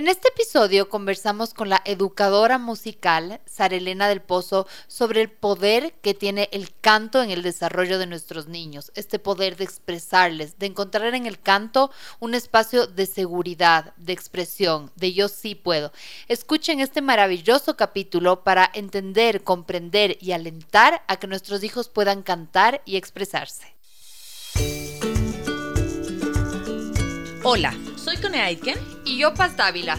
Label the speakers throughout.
Speaker 1: En este episodio conversamos con la educadora musical Sara Elena del Pozo sobre el poder que tiene el canto en el desarrollo de nuestros niños, este poder de expresarles, de encontrar en el canto un espacio de seguridad, de expresión, de yo sí puedo. Escuchen este maravilloso capítulo para entender, comprender y alentar a que nuestros hijos puedan cantar y expresarse.
Speaker 2: Hola, soy Cone Aitken
Speaker 1: y yo Paz Dávila.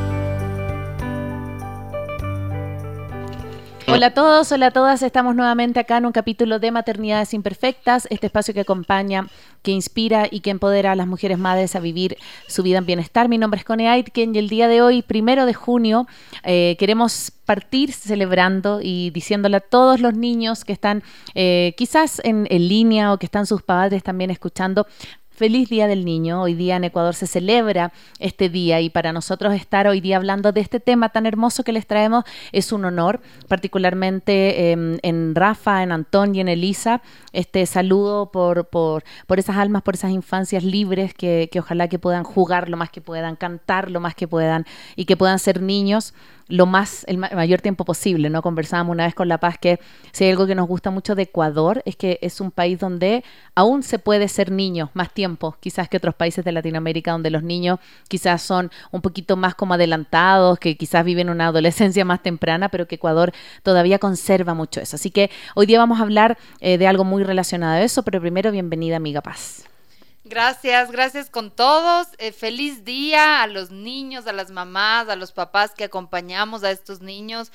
Speaker 2: Hola a todos, hola a todas. Estamos nuevamente acá en un capítulo de Maternidades Imperfectas, este espacio que acompaña, que inspira y que empodera a las mujeres madres a vivir su vida en bienestar. Mi nombre es Cone Aitken y el día de hoy, primero de junio, eh, queremos partir celebrando y diciéndole a todos los niños que están eh, quizás en, en línea o que están sus padres también escuchando, Feliz Día del Niño. Hoy día en Ecuador se celebra este día y para nosotros estar hoy día hablando de este tema tan hermoso que les traemos es un honor, particularmente em, en Rafa, en Antón y en Elisa. Este saludo por, por, por esas almas, por esas infancias libres que, que ojalá que puedan jugar lo más que puedan, cantar lo más que puedan y que puedan ser niños lo más, el mayor tiempo posible, ¿no? Conversábamos una vez con La Paz que si hay algo que nos gusta mucho de Ecuador es que es un país donde aún se puede ser niño más tiempo, quizás que otros países de Latinoamérica donde los niños quizás son un poquito más como adelantados, que quizás viven una adolescencia más temprana, pero que Ecuador todavía conserva mucho eso. Así que hoy día vamos a hablar eh, de algo muy relacionado a eso, pero primero bienvenida amiga Paz.
Speaker 1: Gracias, gracias con todos. Eh, feliz día a los niños, a las mamás, a los papás que acompañamos a estos niños.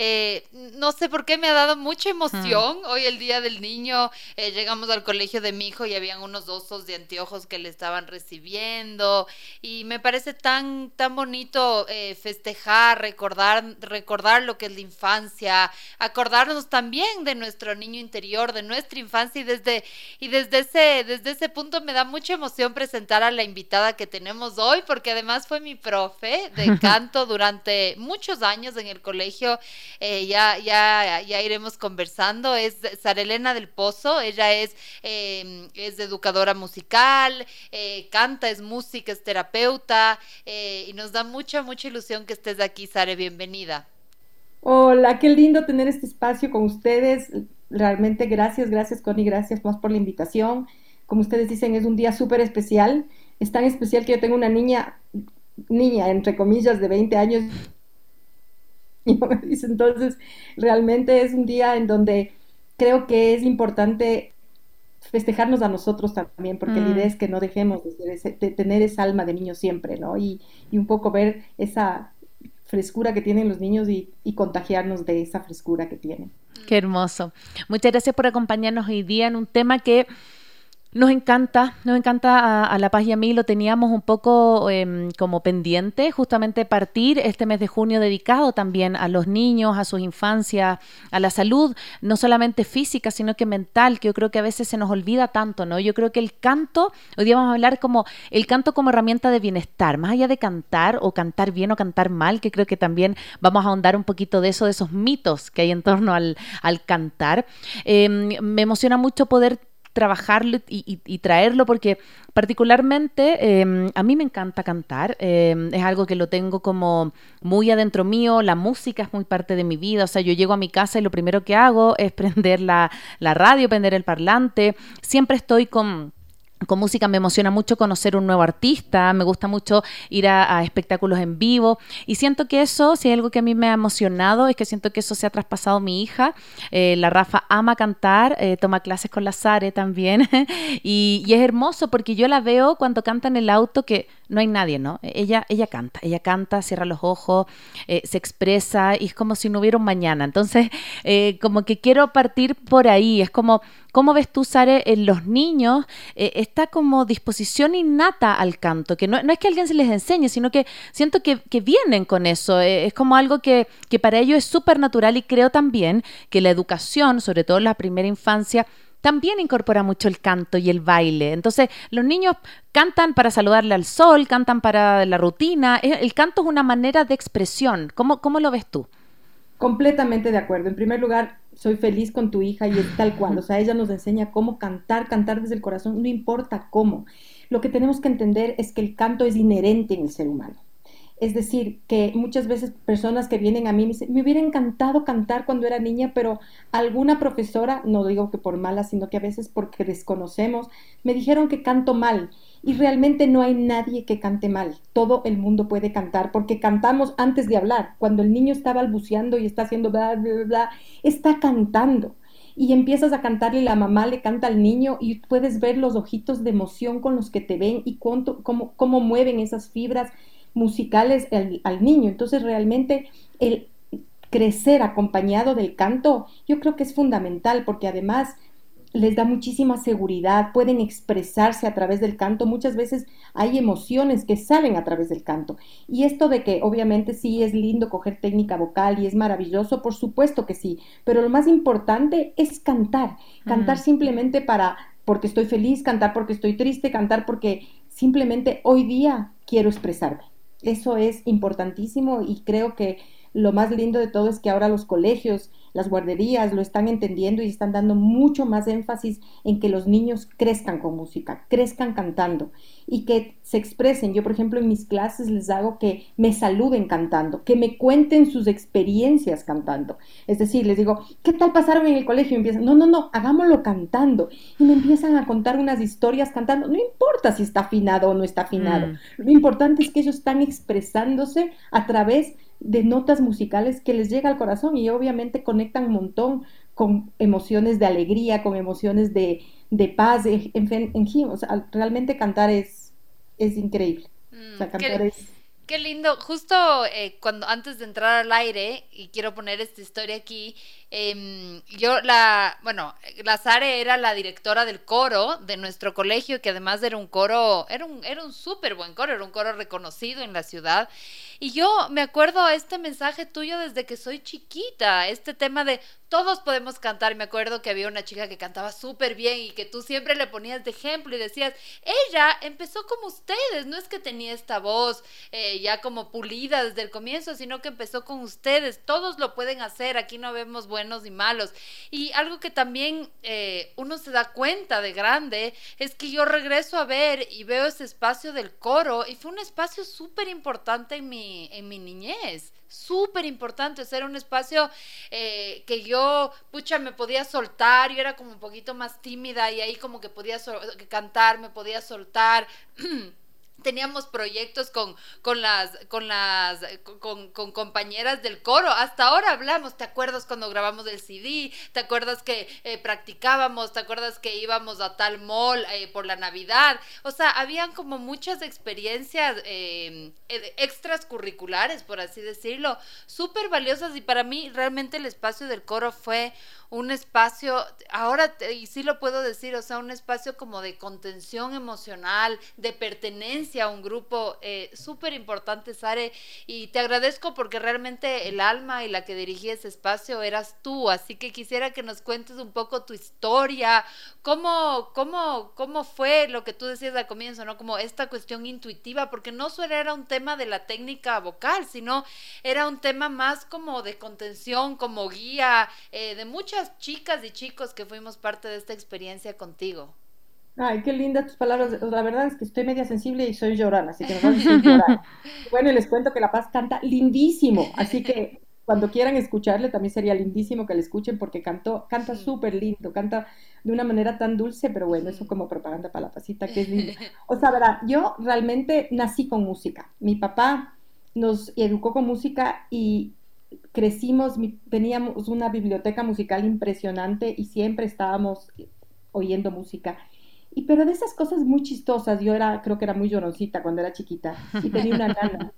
Speaker 1: Eh, no sé por qué me ha dado mucha emoción. Hoy el día del niño. Eh, llegamos al colegio de mi hijo y habían unos osos de anteojos que le estaban recibiendo. Y me parece tan tan bonito eh, festejar, recordar recordar lo que es la infancia, acordarnos también de nuestro niño interior, de nuestra infancia. Y desde y desde ese desde ese punto me da mucha emoción presentar a la invitada que tenemos hoy porque además fue mi profe de canto durante muchos años en el colegio eh, ya, ya, ya iremos conversando. Es Sara Elena del Pozo, ella es, em, es educadora musical, eh, canta, es música, es terapeuta eh, y nos da mucha, mucha ilusión que estés aquí, Sara, bienvenida.
Speaker 3: Hola, qué lindo tener este espacio con ustedes. Realmente gracias, gracias Connie, gracias más por la invitación. Como ustedes dicen, es un día súper especial. Es tan especial que yo tengo una niña, niña, entre comillas, de 20 años Entonces, realmente es un día en donde creo que es importante festejarnos a nosotros también, porque la idea mm. es que no dejemos de, tener esa alma de niño siempre, ¿no? Y, un poco ver esa frescura que tienen los niños y, y, contagiarnos de esa frescura que tienen.
Speaker 2: Qué hermoso. Muchas gracias por acompañarnos hoy día en un tema que nos encanta, nos encanta a, La Paz y a mí, lo teníamos un poco em, como pendiente, justamente partir este mes de junio dedicado también a los niños, a sus infancias, a la salud, no solamente física, sino que mental, que yo creo que a veces se nos olvida tanto, ¿no? Yo creo que el canto, hoy día vamos a hablar como el canto como herramienta de bienestar, más allá de cantar o cantar bien o cantar mal, que creo que también vamos a ahondar un poquito de eso, de esos mitos que hay en torno al, al cantar. Em, me emociona mucho poder trabajarlo y, traerlo porque particularmente em, a mí me encanta cantar, em, es algo que lo tengo como muy adentro mío, la música es muy parte de mi vida, o sea, yo llego a mi casa y lo primero que hago es prender la, la radio, prender el parlante, siempre estoy con con música me emociona mucho conocer un nuevo artista, me gusta mucho ir a, espectáculos en vivo y siento que eso, si hay algo que a mí me ha emocionado, es que siento que eso se ha traspasado mi hija. Eh, la Rafa ama cantar, eh, toma clases con la Sare también y, y, es hermoso porque yo la veo cuando canta en el auto que no hay nadie, ¿no? Ella, ella canta, ella canta, cierra los ojos, eh, se expresa y es como si no hubiera un mañana. Entonces, como que quiero partir por ahí, es como ¿Cómo ves tú, Sare, en los niños eh, esta como disposición innata al canto? Que no, es que alguien se les enseñe, sino que siento que, vienen con eso. Eh, es como algo que, para ellos es súper natural y creo también que la educación, sobre todo la primera infancia, también incorpora mucho el canto y el baile. Entonces, los niños cantan para saludarle al sol, cantan para la rutina. El canto es una manera de expresión. ¿Cómo, cómo lo ves tú?
Speaker 3: Completamente de acuerdo. En primer lugar, soy feliz con tu hija y es tal cual. O sea, ella nos enseña cómo cantar, cantar desde el corazón, no importa cómo. Lo que tenemos que entender es que el canto es inherente en el ser humano. Es decir, que muchas veces personas que vienen a mí me dicen, me hubiera encantado cantar cuando era niña, pero alguna profesora, no digo que por mala, sino que a veces porque desconocemos, me dijeron que canto mal. Y realmente no hay nadie que cante mal. Todo el mundo puede cantar porque cantamos antes de hablar. Cuando el niño está balbuceando y está haciendo bla, bla, bla, está cantando. Y empiezas a cantarle, la mamá le canta al niño y puedes ver los ojitos de emoción con los que te ven y cuánto, cómo, cómo mueven esas fibras musicales al, al niño. Entonces realmente el crecer acompañado del canto yo creo que es fundamental porque además les da muchísima seguridad, pueden expresarse a través del canto, muchas veces hay emociones que salen a través del canto. Y esto de que obviamente sí es lindo coger técnica vocal y es maravilloso, por supuesto que sí, pero lo más importante es cantar, cantar simplemente para porque estoy feliz, cantar porque estoy triste, cantar porque simplemente hoy día quiero expresarme. Eso es importantísimo y creo que lo más lindo de todo es que ahora los colegios las guarderías lo están entendiendo y están dando mucho más énfasis en que los niños crezcan con música, crezcan cantando y que se expresen. Yo, por ejemplo, en mis clases les hago que me saluden cantando, que me cuenten sus experiencias cantando. Es decir, les digo, ¿qué tal pasaron en el colegio? Y empiezan, no, no, no, hagámoslo cantando. Y me empiezan a contar unas historias cantando. No importa si está afinado o no está afinado. Mm. Lo importante es que ellos están expresándose a través de notas musicales que les llega al corazón y obviamente conectan un montón con emociones de alegría, con emociones de, de paz, en, fin, realmente cantar es, es increíble.
Speaker 1: Mm, cantar es... Qué lindo, justo eh, cuando antes de entrar al aire, y quiero poner esta historia aquí, Em, yo, la, bueno, la Sare era la directora del coro de nuestro colegio, que además era un coro, era un, era un súper buen coro, era un coro reconocido en la ciudad. Y yo me acuerdo este mensaje tuyo desde que soy chiquita, este tema de todos podemos cantar. Me acuerdo que había una chica que cantaba súper bien y que tú siempre le ponías de ejemplo y decías, ella empezó como ustedes, no es que tenía esta voz eh, ya como pulida desde el comienzo, sino que empezó con ustedes, todos lo pueden hacer, aquí no vemos buenos y malos. Y algo que también eh, uno se da cuenta de grande es que yo regreso a ver y veo ese espacio del coro y fue un espacio súper importante en mi, en mi niñez súper importante, ser un espacio eh, que yo, pucha, me podía soltar, yo era como un poquito más tímida y ahí como que podía cantar, me podía soltar. teníamos proyectos con, con las, con las, con, compañeras del coro. Hasta ahora hablamos, ¿te acuerdas cuando grabamos el CD? ¿Te acuerdas que eh, practicábamos? ¿Te acuerdas que íbamos a tal mall eh, por la Navidad? O sea, habían como muchas experiencias eh, extras curriculares, por así decirlo, súper valiosas y para mí realmente el espacio del coro fue un espacio, ahora, y sí lo puedo decir, o sea, un espacio como de contención emocional, de pertenencia a un grupo eh, súper importante, Sare, y te agradezco porque realmente el alma y la que dirigía ese espacio eras tú, así que quisiera que nos cuentes un poco tu historia, cómo, cómo, cómo fue lo que tú decías al comienzo, ¿no? Como esta cuestión intuitiva, porque no solo era un tema de la técnica vocal, sino era un tema más como de contención, como guía, eh, de muchas chicas y chicos que fuimos parte de esta experiencia contigo.
Speaker 3: Ay, qué lindas tus palabras. La verdad es que estoy media sensible y soy llorona, así que no llorar. Bueno, y les cuento que La Paz canta lindísimo, así que cuando quieran escucharle, también sería lindísimo que le escuchen porque cantó, canta súper lindo, canta de una manera tan dulce, pero bueno, eso como propaganda para la pasita, que es lindo. O sea, verdad, yo realmente nací con música. Mi papá nos educó con música y crecimos, teníamos una biblioteca musical impresionante y siempre estábamos oyendo música. Y pero de esas cosas muy chistosas, yo era, creo que era muy lloroncita cuando era chiquita y tenía una nana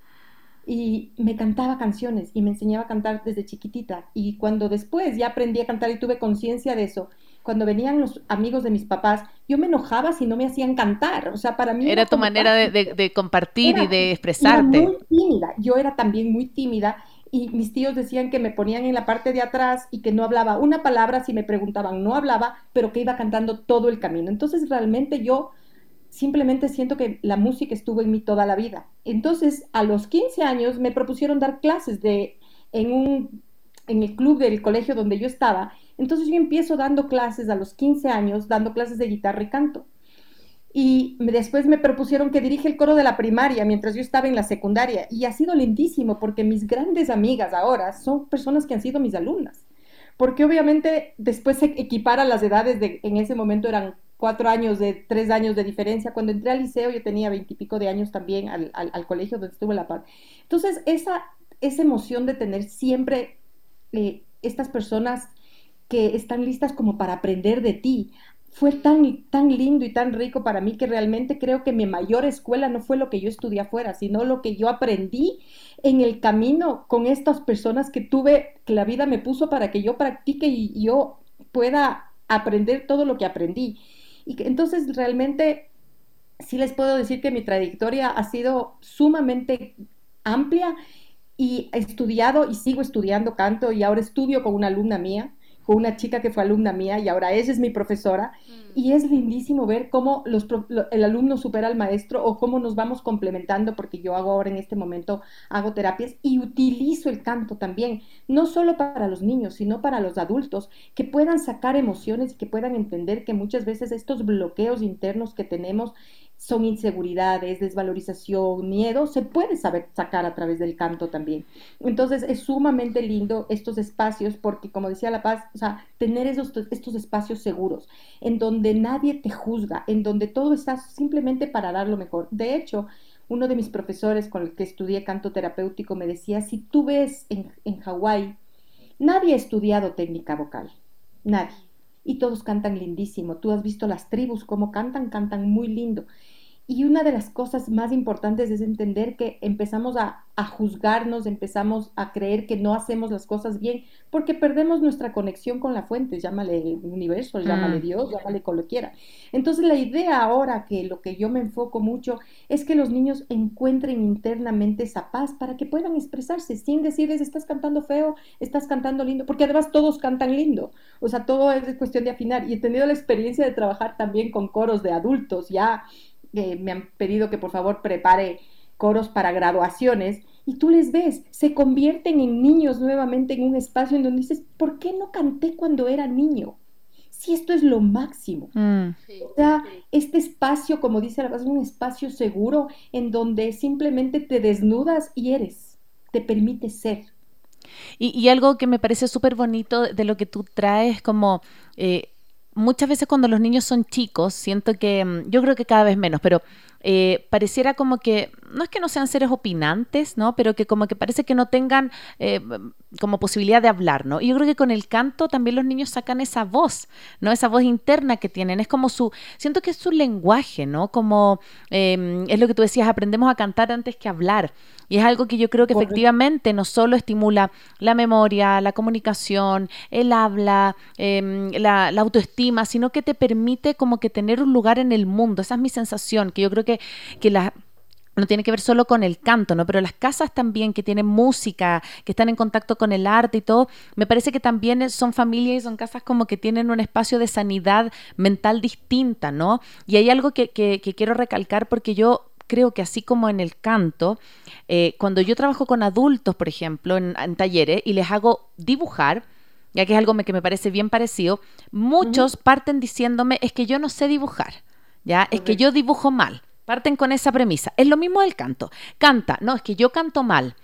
Speaker 3: y me cantaba canciones y me enseñaba a cantar desde chiquitita. Y cuando después ya aprendí a cantar y tuve conciencia de eso, cuando venían los amigos de mis papás, yo me enojaba si no me hacían cantar. O sea, para mí...
Speaker 2: Era, tu manera de, compartir y de expresarte.
Speaker 3: Era muy tímida. Yo era también muy tímida y mis tíos decían que me ponían en la parte de atrás y que no hablaba una palabra si me preguntaban, no hablaba, pero que iba cantando todo el camino. Entonces realmente yo simplemente siento que la música estuvo en mí toda la vida. Entonces a los 15 años me propusieron dar clases de, en, un, en el club del colegio donde yo estaba. Entonces yo empiezo dando clases a los 15 años, dando clases de guitarra y canto. Y después me propusieron que dirige el coro de la primaria mientras yo estaba en la secundaria. Y ha sido lindísimo porque mis grandes amigas ahora son personas que han sido mis alumnas. Porque obviamente después se equipara las edades de, en ese momento eran cuatro años, de tres años de diferencia. Cuando entré al liceo yo tenía veintipico de años también al, al, colegio donde estuve la paz. Entonces esa, esa emoción de tener siempre eh, estas personas que están listas como para aprender de ti, fue tan, tan lindo y tan rico para mí que realmente creo que mi mayor escuela no fue lo que yo estudié afuera, sino lo que yo aprendí en el camino con estas personas que tuve, que la vida me puso para que yo practique y yo pueda aprender todo lo que aprendí. Y entonces realmente sí les puedo decir que mi trayectoria ha sido sumamente amplia y he estudiado y sigo estudiando canto y ahora estudio con una alumna mía una chica que fue alumna mía y ahora ella es mi profesora. Mm. Y es lindísimo ver cómo los, el alumno supera al maestro o cómo nos vamos complementando, porque yo hago ahora en este momento, hago terapias y utilizo el canto también, no solo para los niños, sino para los adultos, que puedan sacar emociones y que puedan entender que muchas veces estos bloqueos internos que tenemos son inseguridades, desvalorización, miedo, se puede saber sacar a través del canto también. Entonces es sumamente lindo estos espacios porque, como decía La Paz, o sea, tener esos, estos espacios seguros en donde nadie te juzga, en donde todo está simplemente para dar lo mejor. De hecho, uno de mis profesores con el que estudié canto terapéutico me decía, si tú ves en, en Hawái, nadie ha estudiado técnica vocal, nadie. Y todos cantan lindísimo. Tú has visto las tribus, cómo cantan, cantan muy lindo. Y una de las cosas más importantes es entender que empezamos a, juzgarnos, empezamos a creer que no hacemos las cosas bien, porque perdemos nuestra conexión con la fuente, llámale universo, llámale mm. Dios, llámale como lo quiera. Entonces la idea ahora que lo que yo me enfoco mucho es que los niños encuentren internamente esa paz para que puedan expresarse sin decirles estás cantando feo, estás cantando lindo, porque además todos cantan lindo, o sea, todo es cuestión de afinar. Y he tenido la experiencia de trabajar también con coros de adultos ya me han pedido que por favor prepare coros para graduaciones y tú les ves, se convierten en niños nuevamente en un espacio en donde dices, ¿por qué no canté cuando era niño? Si esto es lo máximo. Mm. o sea, este espacio, como dice la es un espacio seguro en donde simplemente te desnudas y eres, te permite ser.
Speaker 2: Y, algo que me parece súper bonito de lo que tú traes, como eh, muchas veces cuando los niños son chicos, siento que, mm, yo creo que cada vez menos, pero eh, pareciera como que, no es que no sean seres opinantes, ¿no? Pero que como que parece que no tengan eh, como posibilidad de hablar, ¿no? Y yo creo que con el canto también los niños sacan esa voz, ¿no? Esa voz interna que tienen, es como su, siento que es su lenguaje, ¿no? Como, em, es lo que tú decías, aprendemos a cantar antes que hablar. Y es algo que yo creo que efectivamente no solo estimula la memoria, la comunicación, el habla, em, la, la autoestima, sino que te permite como que tener un lugar en el mundo. Esa es mi sensación, que yo creo que que, no tiene que ver solo con el canto, ¿no? Pero las casas también que tienen música, que están en contacto con el arte y todo, me parece que también son familias y son casas como que tienen un espacio de sanidad mental distinta, ¿no? Y hay algo que, quiero recalcar porque yo creo que así como en el canto, eh, cuando yo trabajo con adultos, por ejemplo, en, talleres y les hago dibujar, ya que es algo que me parece bien parecido, muchos parten diciéndome es que yo no sé dibujar. ¿ya? Es que yo dibujo mal. Parten con esa premisa. Es lo mismo del canto. Canta, no, es que yo canto mal.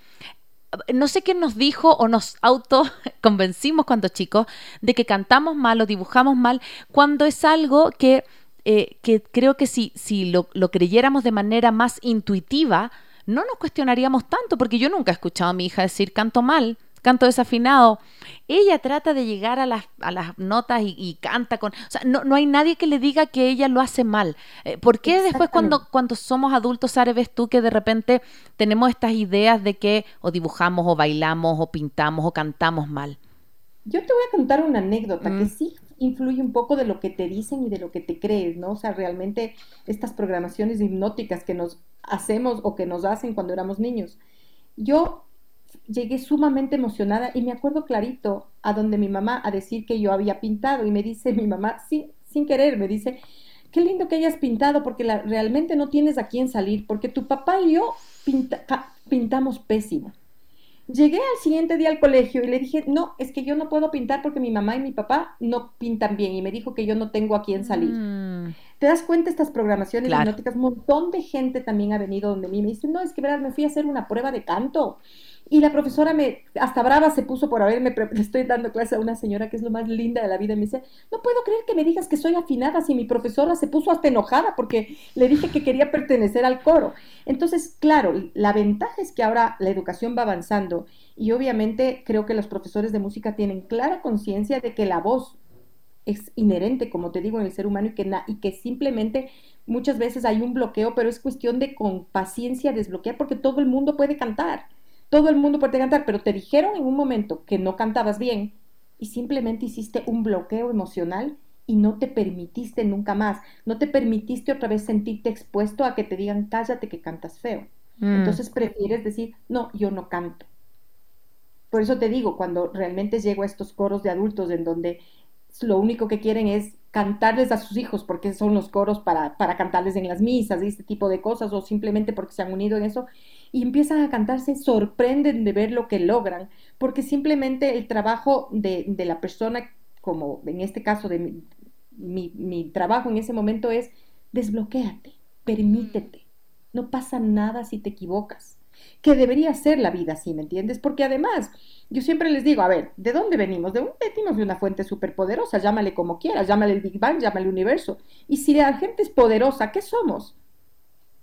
Speaker 2: no sé quién nos dijo o nos auto convencimos cuando chicos de que cantamos mal o dibujamos mal cuando es algo que, eh, que creo que si, si lo, lo creyéramos de manera más intuitiva, no nos cuestionaríamos tanto, porque yo nunca he escuchado a mi hija decir canto mal canto desafinado. Ella trata de llegar a las, a las notas y, canta con... O sea, no, no, hay nadie que le diga que ella lo hace mal. Eh, ¿Por qué después cuando, cuando somos adultos, Are, ves tú que de repente tenemos estas ideas de que o dibujamos o bailamos o pintamos o cantamos mal?
Speaker 3: Yo te voy a contar una anécdota que mm. sí influye un poco de lo que te dicen y de lo que te crees, ¿no? O sea, realmente estas programaciones hipnóticas que nos hacemos o que nos hacen cuando éramos niños. Yo llegué sumamente emocionada y me acuerdo clarito a donde mi mamá a decir que yo había pintado y me dice mi mamá, sí, sin querer, me dice, qué lindo que hayas pintado porque la, realmente no tienes a quién salir porque tu papá y yo pintamos pésimo. Llegué al siguiente día al colegio y le dije, no, es que yo no puedo pintar porque mi mamá y mi papá no pintan bien y me dijo que yo no tengo a quién salir. Mm. ¿Te das cuenta estas programaciones hipnóticas? Un montón de gente también ha venido donde mí me dice, no, es que verás, me fui a hacer una prueba de canto y la profesora me, hasta brava se puso por haberme, le estoy dando clase a una señora que es lo más linda de la vida y me dice, no puedo creer que me digas que soy afinada si mi profesora se puso hasta enojada porque le dije que quería pertenecer al coro. Entonces, claro, la ventaja es que ahora la educación va avanzando y obviamente creo que los profesores de música tienen clara conciencia de que la voz es inherente, como te digo, en el ser humano y que, y que simplemente muchas veces hay un bloqueo, pero es cuestión de con paciencia desbloquear porque todo el mundo puede cantar todo el mundo puede cantar, pero te dijeron en un momento que no cantabas bien y simplemente hiciste un bloqueo emocional y no te permitiste nunca más, no te permitiste otra vez sentirte expuesto a que te digan cállate que cantas feo. Mm. Entonces prefieres decir, no, yo no canto. Por eso te digo, cuando realmente llego a estos coros de adultos en donde lo único que quieren es cantarles a sus hijos porque son los coros para, para cantarles en las misas y este tipo de cosas o simplemente porque se han unido en eso y empiezan a cantarse, sorprenden de ver lo que logran, porque simplemente el trabajo de, de la persona, como en este caso de mi, mi, mi trabajo en ese momento es desbloquéate, permítete, no pasa nada si te equivocas, que debería ser la vida así, ¿me entiendes? Porque además, yo siempre les digo, a ver, ¿de dónde venimos? De un, venimos de una fuente superpoderosa, llámale como quieras, llámale el Big Bang, llámale el universo. Y si la gente es poderosa, ¿qué somos?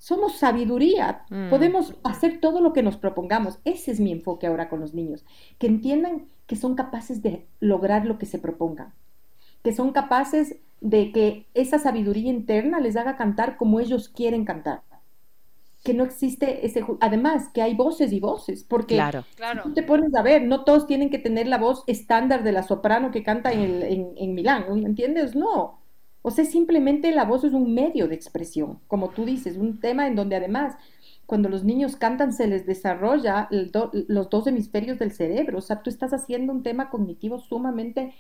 Speaker 3: Somos sabiduría, mm. podemos hacer todo lo que nos propongamos. Ese es mi enfoque ahora con los niños, que entiendan que son capaces de lograr lo que se propongan, que son capaces de que esa sabiduría interna les haga cantar como ellos quieren cantar. Que no existe ese. Además, que hay voces y voces, porque
Speaker 2: claro.
Speaker 3: Si tú te pones a ver, no todos tienen que tener la voz estándar de la soprano que canta en, en, en Milán, ¿entiendes? No o sea, simplemente la voz es un medio de expresión, como tú dices, un tema en donde además cuando los niños cantan se les desarrolla los dos hemisferios del cerebro. O sea, tú estás haciendo un tema cognitivo sumamente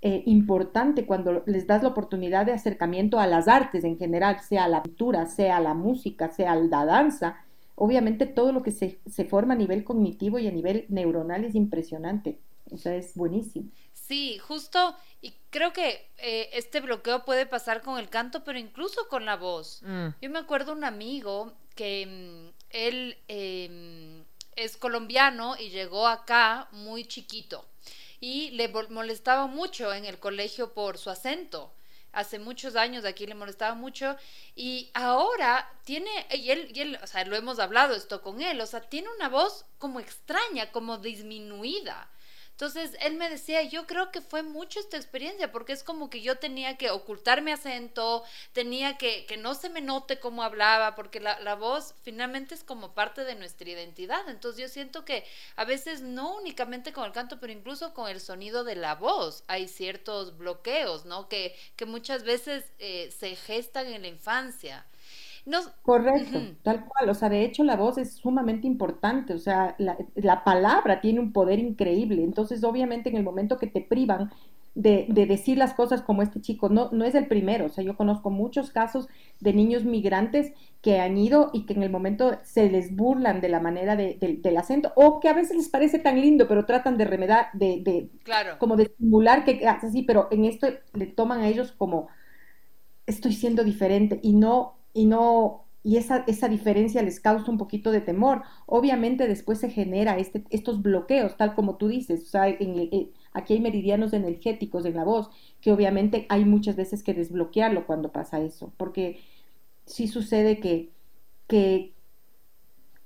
Speaker 3: eh, importante cuando les das la oportunidad de acercamiento a las artes en general, sea la pintura, sea la música, sea la danza. Obviamente todo lo que se, se forma a nivel cognitivo y a nivel neuronal es impresionante. O sea, es buenísimo.
Speaker 1: Sí, justo, y creo que eh, este bloqueo puede pasar con el canto, pero incluso con la voz. Mm. Yo me acuerdo un amigo que mm, él em, es colombiano y llegó acá muy chiquito y le molestaba mucho en el colegio por su acento. Hace muchos años aquí le molestaba mucho y ahora tiene, y él, y él, o sea, lo hemos hablado esto con él, o sea, tiene una voz como extraña, como disminuida. Entonces, él me decía, yo creo que fue mucho esta experiencia, porque es como que yo tenía que ocultar mi acento, tenía que que no se me note cómo hablaba, porque la, la voz finalmente es como parte de nuestra identidad. Entonces, yo siento que a veces no únicamente con el canto, pero incluso con el sonido de la voz hay ciertos bloqueos, ¿no? Que, que muchas veces eh, se gestan en la infancia.
Speaker 3: Correcto, tal cual. O sea, de hecho la voz es sumamente importante. O sea, la, palabra tiene un poder increíble. Entonces, obviamente, en el momento que te privan de, decir las cosas como este chico, no, no es el primero. O sea, yo conozco muchos casos de niños migrantes que han ido y que en el momento se les burlan de la manera del acento o que a veces les parece tan lindo, pero tratan de remedar, de, de
Speaker 1: claro.
Speaker 3: como de simular que así, pero en esto le toman a ellos como estoy siendo diferente y no y no y esa, esa diferencia les causa un poquito de temor. Obviamente después se genera este, estos bloqueos, tal como tú dices, o sea, en aquí hay meridianos energéticos en la voz, que obviamente hay muchas veces que desbloquearlo cuando pasa eso, porque sí sucede que, que,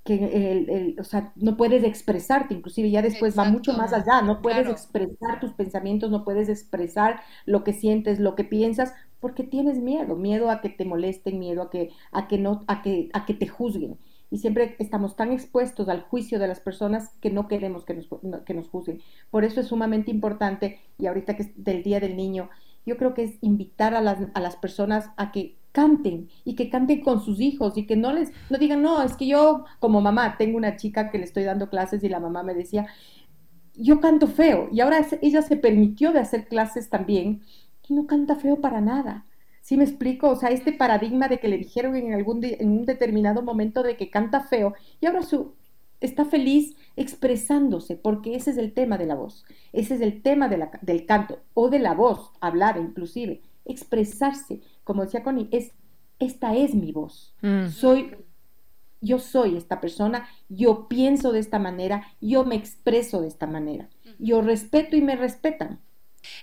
Speaker 3: el, o sea, no puedes expresarte, inclusive ya después va mucho más allá, no puedes expresar tus pensamientos, no puedes expresar lo que sientes, lo que piensas, porque tienes miedo, miedo a que te molesten, miedo a que, a que no, a que, a que te juzguen. Y siempre estamos tan expuestos al juicio de las personas que no queremos que nos, que nos juzguen. Por eso es sumamente importante, y ahorita que es del Día del Niño, yo creo que es invitar a las, a las personas a que canten y que canten con sus hijos y que no les, no digan, no, es que yo como mamá tengo una chica que le estoy dando clases y la mamá me decía, yo canto feo y ahora ella se permitió de hacer clases también y no canta feo para nada. ¿Sí me explico? O sea, este paradigma de que le dijeron en, algún en un determinado momento de que canta feo y ahora su, está feliz expresándose, porque ese es el tema de la voz, ese es el tema de la, del canto o de la voz, hablar inclusive, expresarse, como decía Connie, es, esta es mi voz, mm. soy, yo soy esta persona, yo pienso de esta manera, yo me expreso de esta manera, yo respeto y me respetan.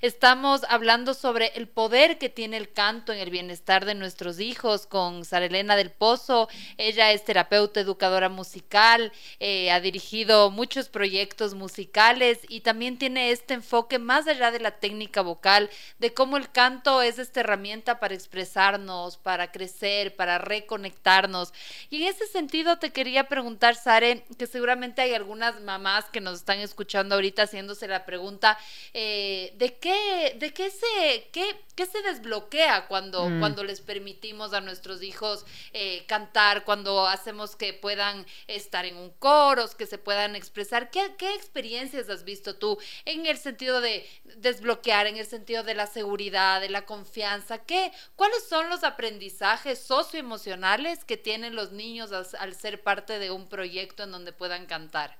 Speaker 1: Estamos hablando sobre el poder que tiene el canto en el bienestar de nuestros hijos con Sara Elena del Pozo. Ella es terapeuta, educadora musical, eh, ha dirigido muchos proyectos musicales y también tiene este enfoque más allá de la técnica vocal, de cómo el canto es esta herramienta para expresarnos, para crecer, para reconectarnos. Y en ese sentido te quería preguntar, Sare, que seguramente hay algunas mamás que nos están escuchando ahorita haciéndose la pregunta eh, de qué, de qué se, qué, qué se desbloquea cuando, mm. cuando les permitimos a nuestros hijos eh, cantar, cuando hacemos que puedan estar en un coro, que se puedan expresar? ¿Qué, ¿Qué experiencias has visto tú en el sentido de desbloquear, en el sentido de la seguridad, de la confianza? ¿Qué, ¿Cuáles son los aprendizajes socioemocionales que tienen los niños al ser parte de un proyecto en donde puedan cantar?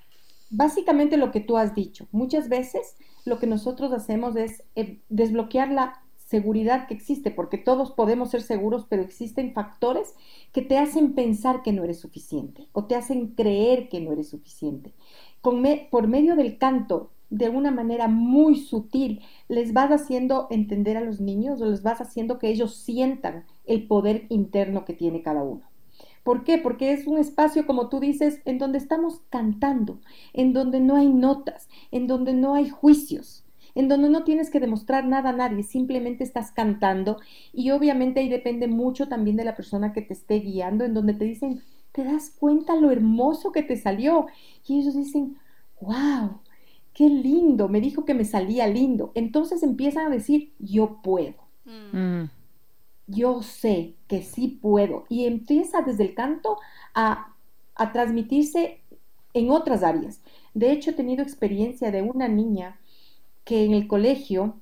Speaker 3: Básicamente lo que tú has dicho. Muchas veces lo que nosotros hacemos es eh, desbloquear la seguridad que existe, porque todos podemos ser seguros, pero existen factores que te hacen pensar que no eres suficiente o te hacen creer que no eres suficiente. por medio del canto, de una manera muy sutil, les vas haciendo entender a los niños o les vas haciendo que ellos sientan el poder interno que tiene cada uno. ¿Por qué? Porque es un espacio, como tú dices, en donde estamos cantando, en donde no hay notas, en donde no hay juicios, en donde no tienes que demostrar nada a nadie, simplemente estás cantando y obviamente ahí depende mucho también de la persona que te esté guiando, en donde te dicen, te das cuenta lo hermoso que te salió y ellos dicen, wow, qué lindo, me dijo que me salía lindo. Entonces empiezan a decir, yo puedo. Mm yo sé que sí puedo y empieza desde el canto a, transmitirse en otras áreas. De hecho, he tenido experiencia de una niña que en el colegio,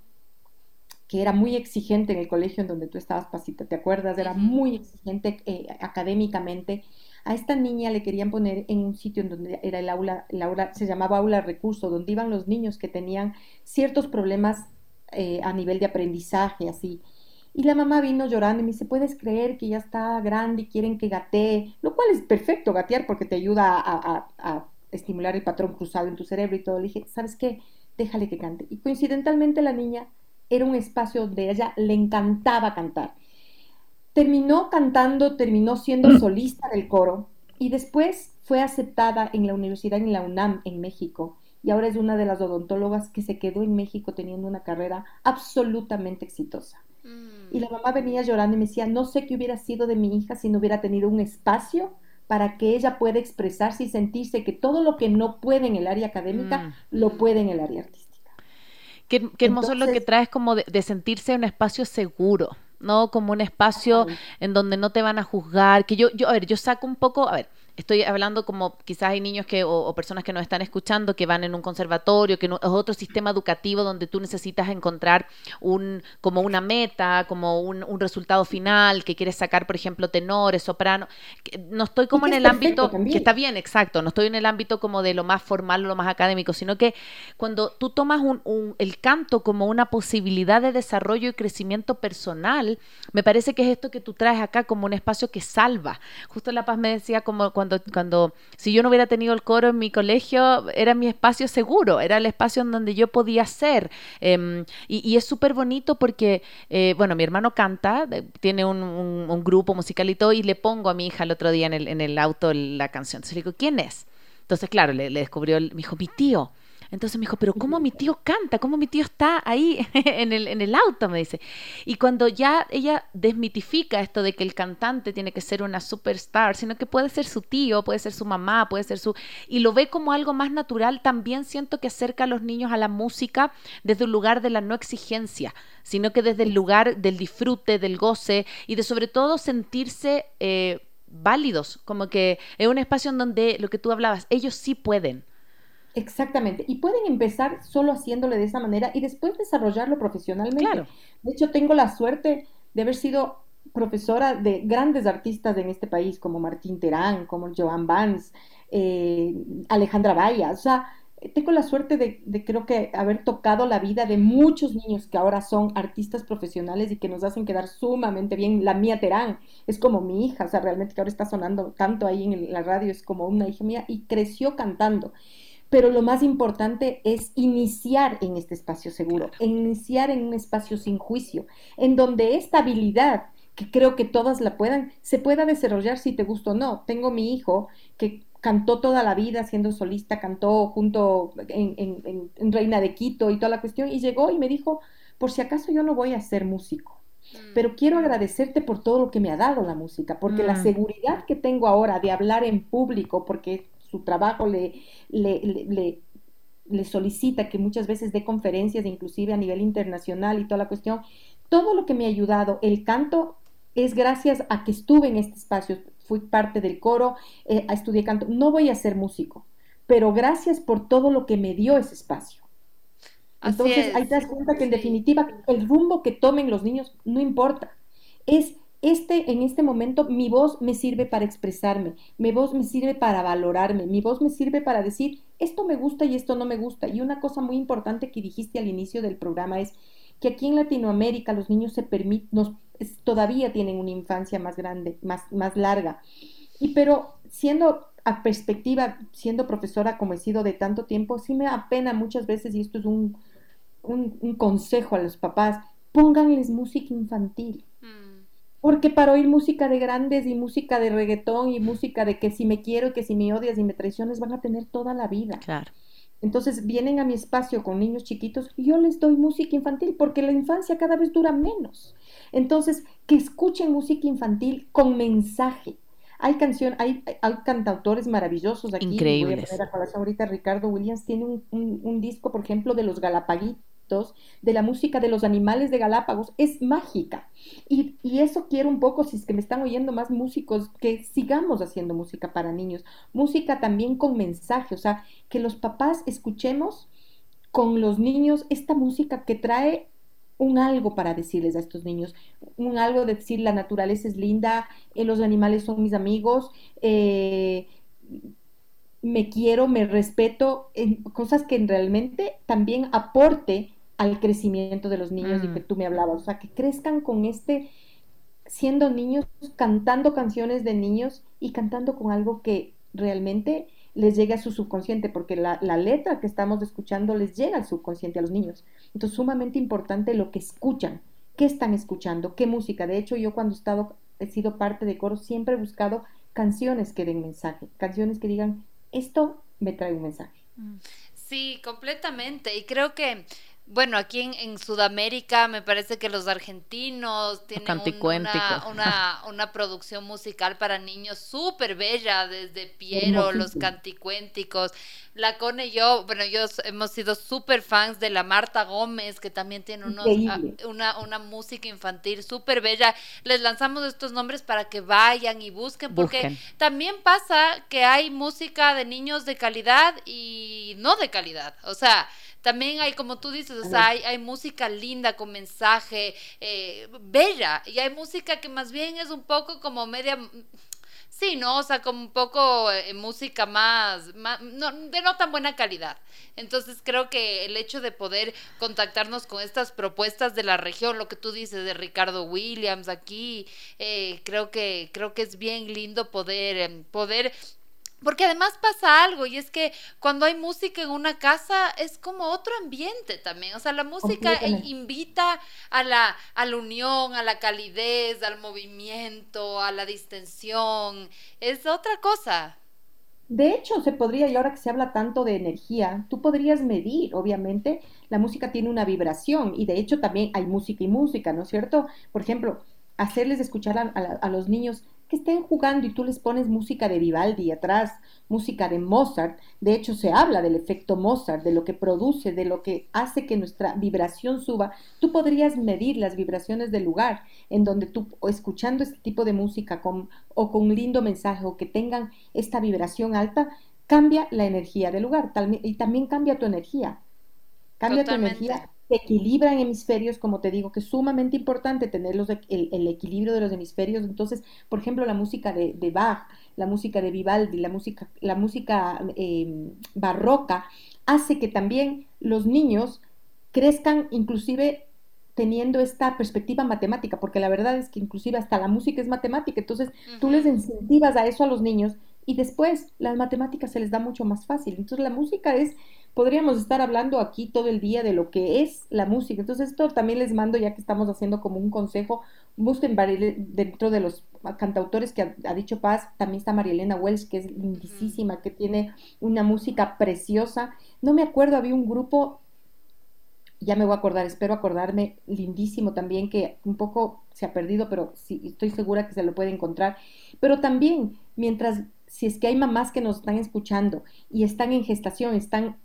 Speaker 3: que era muy exigente en el colegio en donde tú estabas, Pasita, ¿te acuerdas? Era muy exigente eh, académicamente. A esta niña le querían poner en un sitio en donde era el aula, el aula se llamaba aula recurso, donde iban los niños que tenían ciertos problemas eh, a nivel de aprendizaje, así. Y la mamá vino llorando y me dice, ¿puedes creer que ya está grande y quieren que gatee? Lo cual es perfecto gatear porque te ayuda a, estimular el patrón cruzado en tu cerebro y todo. Le dije, ¿sabes qué? Déjale que cante. Y coincidentalmente la niña era un espacio donde a ella le encantaba cantar. Terminó cantando, terminó siendo mm. solista del coro y después fue aceptada en la universidad en la UNAM en México y ahora es una de las odontólogas que se quedó en México teniendo una carrera absolutamente exitosa. Y la mamá venía llorando y me decía, no sé qué hubiera sido de mi hija si no hubiera tenido un espacio para que ella pueda expresarse y sentirse que todo lo que no puede en el área académica, mm. lo puede en el área artística.
Speaker 2: Qué, hermoso lo que traes como de, de sentirse un espacio seguro. ¿no? Como un espacio en donde no te van a juzgar, que yo, yo, a ver, yo saco un poco, a ver, estoy hablando como quizás hay niños que o, personas que nos están escuchando que van en un conservatorio, que no, es otro sistema educativo donde tú necesitas encontrar un como una meta, como un, resultado final, que quieres sacar, por ejemplo, tenores, soprano. No estoy como en el ámbito, que está bien, exacto, no estoy en el ámbito como de lo más formal o lo más académico, sino que cuando tú tomas un, el canto como una posibilidad de desarrollo y crecimiento personal, me parece que es esto que tú traes acá como un espacio que salva. Justo La Paz me decía como cuando, cuando si yo no hubiera tenido el coro en mi colegio, era mi espacio seguro, era el espacio en donde yo podía ser. Em, y, es súper bonito porque, eh, bueno, mi hermano canta, tiene un, grupo musical y todo, y le pongo a mi hija el otro día en el, en el auto la canción. Entonces le digo, ¿quién es? Entonces, claro, le, le descubrió, me dijo, mi tío. Entonces me dijo, pero ¿cómo mi tío canta? ¿Cómo mi tío está ahí en el, en el auto? Me dice. Y cuando ya ella desmitifica esto de que el cantante tiene que ser una superstar, sino que puede ser su tío, puede ser su mamá, puede ser su... Y lo ve como algo más natural, también siento que acerca a los niños a la música desde un lugar de la no exigencia, sino que desde el lugar del disfrute, del goce y de sobre todo sentirse... Eh, válidos, como que es un espacio en donde lo que tú hablabas, ellos sí pueden,
Speaker 3: Exactamente. Y pueden empezar solo haciéndole de esa manera y después desarrollarlo profesionalmente. De hecho, tengo la suerte de haber sido profesora de grandes artistas en este país, como Martín Terán, como Joan Vance, eh, Alejandra Valla. O sea, tengo la suerte de, de, creo que haber tocado la vida de muchos niños que ahora son artistas profesionales y que nos hacen quedar sumamente bien. La mía Terán es como mi hija, o sea, realmente que ahora está sonando tanto ahí en la radio, es como una hija mía y creció cantando pero lo más importante es iniciar en este espacio seguro, iniciar en un espacio sin juicio, en donde esta habilidad, que creo que todas la puedan, se pueda desarrollar si te gusta o no. Tengo mi hijo que cantó toda la vida siendo solista, cantó junto en, Reina de Quito y toda la cuestión, y llegó y me dijo, por si acaso yo no voy a ser músico, mm. pero quiero agradecerte por todo lo que me ha dado la música, porque la mm. seguridad que tengo ahora de hablar en público, porque su trabajo le, le, le, solicita que muchas veces dé conferencias, inclusive a nivel internacional y toda la cuestión, todo lo que me ha ayudado, el canto es gracias a que estuve en este espacio, fui parte del coro, eh, estudié canto, no voy a ser músico, pero gracias por todo lo que me dio ese espacio. Entonces, ahí te das cuenta que en definitiva el rumbo que tomen los niños no importa, es este, en este momento mi voz me sirve para expresarme, mi voz me sirve para valorarme, mi voz me sirve para decir esto me gusta y esto no me gusta. Y una cosa muy importante que dijiste al inicio del programa es que aquí en Latinoamérica los niños se permiten, todavía tienen una infancia más grande, más, más larga. Y pero siendo a perspectiva, siendo profesora como he sido de tanto tiempo, sí me apena muchas veces, y esto es un, un, consejo a los papás, pónganles música infantil. Porque para oír música de grandes y música de reggaetón y música de que si me quiero y que si me odias y me traiciones van a tener toda la vida.
Speaker 2: Claro.
Speaker 3: Entonces vienen a mi espacio con niños chiquitos y yo les doy música infantil porque la infancia cada vez dura menos. Entonces, que escuchen música infantil con mensaje. Hay canción, hay, hay cantautores maravillosos aquí.
Speaker 2: Increíbles.
Speaker 3: Voy a ahorita Ricardo Williams tiene un, un disco, por ejemplo, de los Galapaguitos de la música de los animales de Galápagos, es mágica. Y, eso quiero un poco, si es que me están oyendo más músicos, que sigamos haciendo música para niños, música también con mensaje, o sea, que los papás escuchemos con los niños esta música que trae un algo para decirles a estos niños, un algo de decir la naturaleza es linda, eh, los animales son mis amigos, eh, me quiero, me respeto, cosas que realmente también aporte al crecimiento de los niños y que mm. tú me hablabas, o sea, que crezcan con este, siendo niños, cantando canciones de niños y cantando con algo que realmente les llegue a su subconsciente, porque la, la, letra que estamos escuchando les llega al subconsciente a los niños. Entonces, sumamente importante lo que escuchan, qué están escuchando, qué música. De hecho, yo cuando he, estado, he sido parte de coro, siempre he buscado canciones que den mensaje, canciones que digan, esto me trae un mensaje.
Speaker 1: Sí, completamente. Y creo que bueno, aquí en, Sudamérica me parece que los argentinos tienen una, una, producción musical para niños súper bella, desde Piero, los canticuénticos. La Cone y yo, bueno, yo hemos sido súper fans de la Marta Gómez, que también tiene unos, ah, una, una música infantil súper bella. Les lanzamos estos nombres para que vayan y busquen, porque también pasa que hay música de niños de calidad y no de calidad. O sea, también hay, como tú dices, o sea, hay, música linda con mensaje, eh, bella, y hay música que más bien es un poco como media... Sí, ¿no? O sea, como un poco eh, música más, no, de no tan buena calidad. Entonces creo que el hecho de poder contactarnos con estas propuestas de la región, lo que tú dices de Ricardo Williams aquí, eh, creo que creo que es bien lindo poder em, poder porque además pasa algo y es que cuando hay música en una casa es como otro ambiente también. O sea, la música invita a la, a la unión, a la calidez, al movimiento, a la distensión. Es otra cosa.
Speaker 3: De hecho, se podría, y ahora que se habla tanto de energía, tú podrías medir, obviamente, la música tiene una vibración y de hecho también hay música y música, ¿no es cierto? Por ejemplo, hacerles escuchar a, a los niños que estén jugando y tú les pones música de Vivaldi atrás, música de Mozart. De hecho, se habla del efecto Mozart, de lo que produce, de lo que hace que nuestra vibración suba. Tú podrías medir las vibraciones del lugar en donde tú, escuchando este tipo de música con, o con un lindo mensaje o que tengan esta vibración alta, cambia la energía del lugar y también cambia tu energía. Cambia tu energía equilibran hemisferios, como te digo, que es sumamente importante tener el, equilibrio de los hemisferios. Entonces, por ejemplo, la música de, Bach, la música de Vivaldi, la música, la música em, barroca, hace que también los niños crezcan inclusive teniendo esta perspectiva matemática, porque la verdad es que inclusive hasta la música es matemática, entonces tú les incentivas a eso a los niños y después las matemáticas se les da mucho más fácil. Entonces la música es podríamos estar hablando aquí todo el día de lo que es la música. Entonces, esto también les mando, ya que estamos haciendo como un consejo, busquen dentro de los cantautores que ha, dicho Paz, también está Marielena Wells, que es lindísima, que tiene una música preciosa. No me acuerdo, había un grupo, ya me voy a acordar, espero acordarme, lindísimo también, que un poco se ha perdido, pero sí, estoy segura que se lo puede encontrar. Pero también, mientras, si es que hay mamás que nos están escuchando y están en gestación, están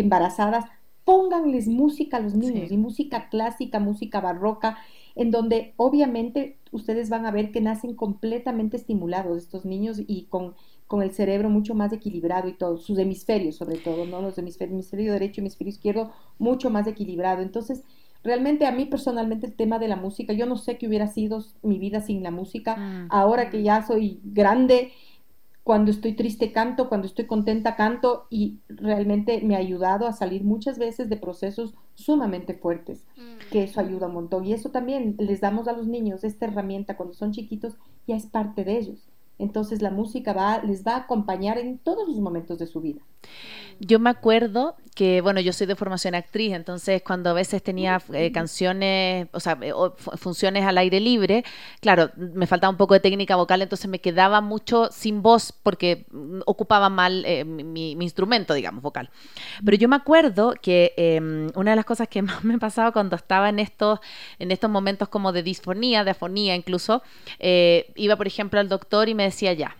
Speaker 3: embarazadas, pónganles música a los niños y música clásica, música barroca, en donde obviamente ustedes van a ver que nacen completamente estimulados estos niños y con, con el cerebro mucho más equilibrado y todo, sus hemisferios sobre todo, ¿no? Los hemisferios, hemisferio derecho, hemisferio izquierdo, mucho más equilibrado. Entonces, realmente a mí personalmente el tema de la música, yo no sé qué hubiera sido mi vida sin la música, mm. ahora que ya soy grande cuando estoy triste canto, cuando estoy contenta canto y realmente me ha ayudado a salir muchas veces de procesos sumamente fuertes, que eso ayuda un montón. Y eso también les damos a los niños esta herramienta cuando son chiquitos, ya es parte de ellos. Entonces la música va, les va a acompañar en todos los momentos de su vida.
Speaker 2: Yo me acuerdo que, bueno, yo soy de formación actriz, entonces cuando a veces tenía eh, canciones, o sea, eh, funciones al aire libre, claro, me faltaba un poco de técnica vocal, entonces me quedaba mucho sin voz porque ocupaba mal eh, mi, instrumento, digamos, vocal. Pero yo me acuerdo que em, una de las cosas que más me pasaba cuando estaba en estos, en estos momentos como de disfonía, de afonía incluso, iba, por ejemplo, al doctor y me decía ya,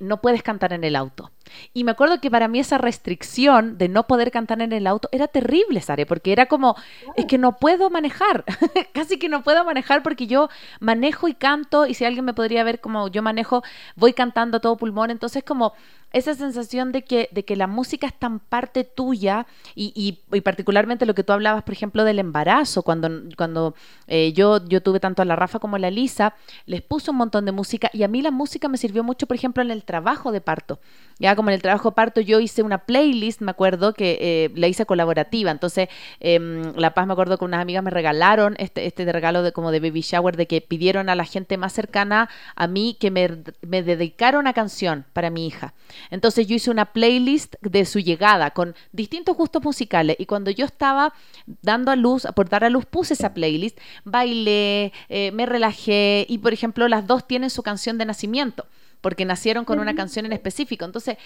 Speaker 2: no puedes cantar en el auto. Y me acuerdo que para mí esa restricción de no poder cantar en el auto era terrible, Sare, porque era como, es que no puedo manejar, casi que no puedo manejar porque yo manejo y canto y si alguien me podría ver como yo manejo, voy cantando todo pulmón, entonces como esa sensación de que, de que la música es tan parte tuya y, y, particularmente lo que tú hablabas, por ejemplo, del embarazo, cuando, cuando eh, yo, yo tuve tanto a la Rafa como a la Lisa, les puse un montón de música y a mí la música me sirvió mucho, por ejemplo, en el trabajo de parto. Ya como en el trabajo de parto yo hice una playlist, me acuerdo, que eh, la hice colaborativa, entonces em, La Paz me acuerdo que unas amigas me regalaron este, este regalo de como de baby shower, de que pidieron a la gente más cercana a mí que me, me dedicara una canción para mi hija. Entonces yo hice una playlist de su llegada con distintos gustos musicales y cuando yo estaba dando a luz, por dar a luz, puse esa playlist, bailé, eh, me relajé y por ejemplo las dos tienen su canción de nacimiento. Porque nacieron con una canción en específico. Entonces,